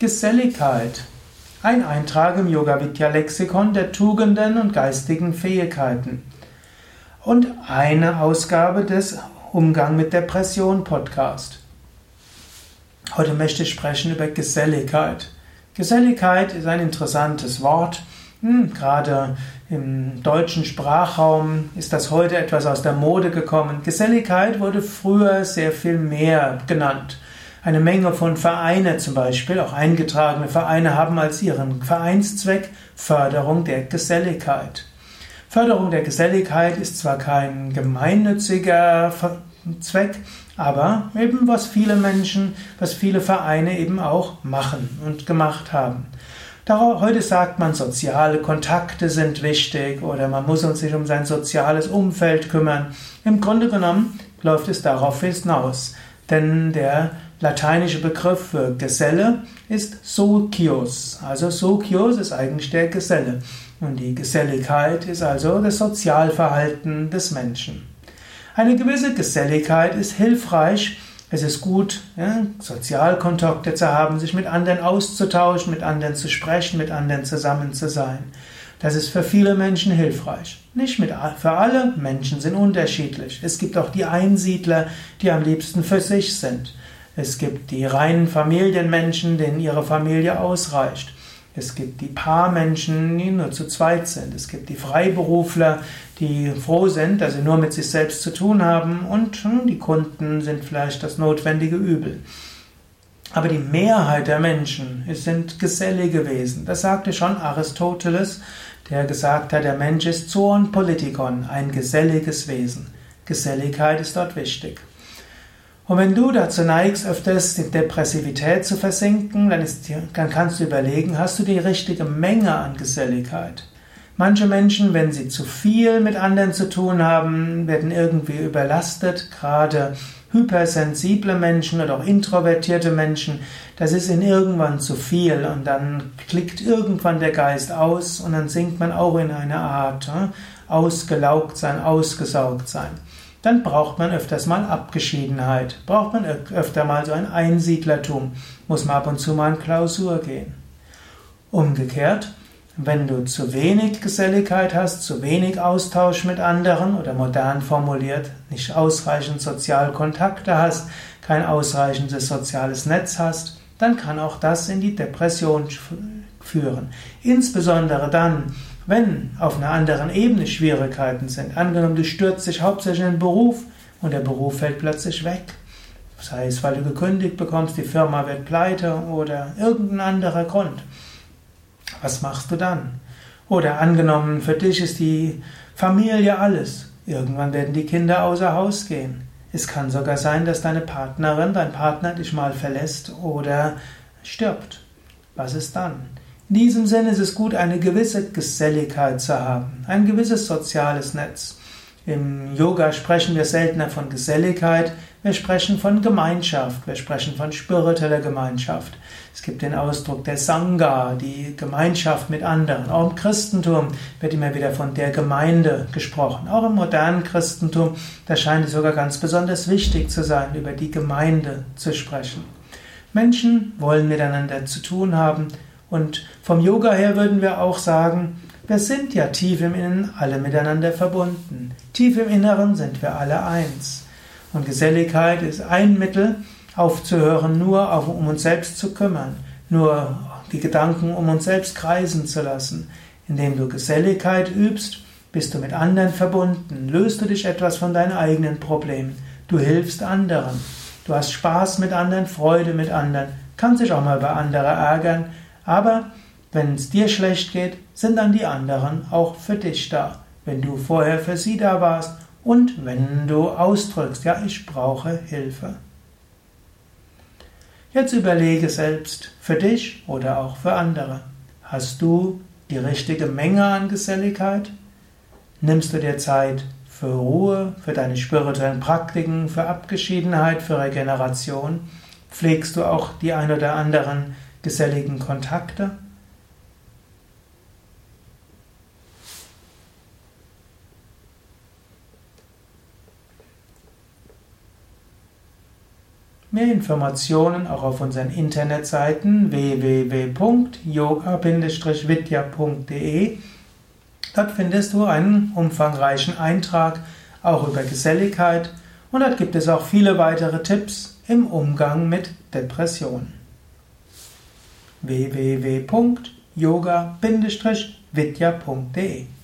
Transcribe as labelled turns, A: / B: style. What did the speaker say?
A: Geselligkeit. Ein Eintrag im Yoga Vidya Lexikon der Tugenden und geistigen Fähigkeiten. Und eine Ausgabe des Umgang mit Depression Podcast. Heute möchte ich sprechen über Geselligkeit. Geselligkeit ist ein interessantes Wort. Hm, gerade im deutschen Sprachraum ist das heute etwas aus der Mode gekommen. Geselligkeit wurde früher sehr viel mehr genannt. Eine Menge von Vereine zum Beispiel, auch eingetragene Vereine, haben als ihren Vereinszweck Förderung der Geselligkeit. Förderung der Geselligkeit ist zwar kein gemeinnütziger Zweck, aber eben was viele Menschen, was viele Vereine eben auch machen und gemacht haben. Heute sagt man, soziale Kontakte sind wichtig oder man muss sich um sein soziales Umfeld kümmern. Im Grunde genommen läuft es darauf hinaus, denn der lateinische Begriff für Geselle ist Socius. Also Socius ist eigentlich der Geselle. Und die Geselligkeit ist also das Sozialverhalten des Menschen. Eine gewisse Geselligkeit ist hilfreich. Es ist gut, ja, Sozialkontakte zu haben, sich mit anderen auszutauschen, mit anderen zu sprechen, mit anderen zusammen zu sein. Das ist für viele Menschen hilfreich. Nicht mit, für alle Menschen sind unterschiedlich. Es gibt auch die Einsiedler, die am liebsten für sich sind. Es gibt die reinen Familienmenschen, denen ihre Familie ausreicht. Es gibt die Paarmenschen, die nur zu zweit sind. Es gibt die Freiberufler, die froh sind, dass sie nur mit sich selbst zu tun haben. Und hm, die Kunden sind vielleicht das notwendige Übel. Aber die Mehrheit der Menschen sind gesellige Wesen. Das sagte schon Aristoteles, der gesagt hat, der Mensch ist Zoon Politikon, ein geselliges Wesen. Geselligkeit ist dort wichtig. Und wenn du dazu neigst, öfters in Depressivität zu versinken, dann, ist, dann kannst du überlegen, hast du die richtige Menge an Geselligkeit? Manche Menschen, wenn sie zu viel mit anderen zu tun haben, werden irgendwie überlastet, gerade hypersensible Menschen oder auch introvertierte Menschen, das ist ihnen irgendwann zu viel und dann klickt irgendwann der Geist aus und dann sinkt man auch in eine Art äh, ausgelaugt sein, ausgesaugt sein dann braucht man öfters mal Abgeschiedenheit, braucht man öfter mal so ein Einsiedlertum, muss man ab und zu mal in Klausur gehen. Umgekehrt, wenn du zu wenig Geselligkeit hast, zu wenig Austausch mit anderen oder modern formuliert, nicht ausreichend Sozialkontakte hast, kein ausreichendes soziales Netz hast, dann kann auch das in die Depression führen. Insbesondere dann, wenn auf einer anderen Ebene Schwierigkeiten sind, angenommen du stürzt dich hauptsächlich in den Beruf und der Beruf fällt plötzlich weg, sei es weil du gekündigt bekommst, die Firma wird pleite oder irgendein anderer Grund, was machst du dann? Oder angenommen, für dich ist die Familie alles. Irgendwann werden die Kinder außer Haus gehen. Es kann sogar sein, dass deine Partnerin, dein Partner dich mal verlässt oder stirbt. Was ist dann? In diesem Sinne ist es gut, eine gewisse Geselligkeit zu haben, ein gewisses soziales Netz. Im Yoga sprechen wir seltener von Geselligkeit, wir sprechen von Gemeinschaft, wir sprechen von spiritueller Gemeinschaft. Es gibt den Ausdruck der Sangha, die Gemeinschaft mit anderen. Auch im Christentum wird immer wieder von der Gemeinde gesprochen. Auch im modernen Christentum, da scheint es sogar ganz besonders wichtig zu sein, über die Gemeinde zu sprechen. Menschen wollen miteinander zu tun haben, und vom Yoga her würden wir auch sagen, wir sind ja tief im Inneren alle miteinander verbunden. Tief im Inneren sind wir alle eins. Und Geselligkeit ist ein Mittel, aufzuhören, nur um uns selbst zu kümmern, nur die Gedanken um uns selbst kreisen zu lassen. Indem du Geselligkeit übst, bist du mit anderen verbunden, löst du dich etwas von deinen eigenen Problemen, du hilfst anderen, du hast Spaß mit anderen, Freude mit anderen, kannst dich auch mal bei anderen ärgern, aber wenn es dir schlecht geht, sind dann die anderen auch für dich da. Wenn du vorher für sie da warst und wenn du ausdrückst, ja, ich brauche Hilfe. Jetzt überlege selbst, für dich oder auch für andere. Hast du die richtige Menge an Geselligkeit? Nimmst du dir Zeit für Ruhe, für deine spirituellen Praktiken, für Abgeschiedenheit, für Regeneration? Pflegst du auch die ein oder anderen geselligen Kontakte. Mehr Informationen auch auf unseren Internetseiten www.yoga-vidya.de. Dort findest du einen umfangreichen Eintrag auch über Geselligkeit und dort gibt es auch viele weitere Tipps im Umgang mit Depression. www.yoga-vidya.de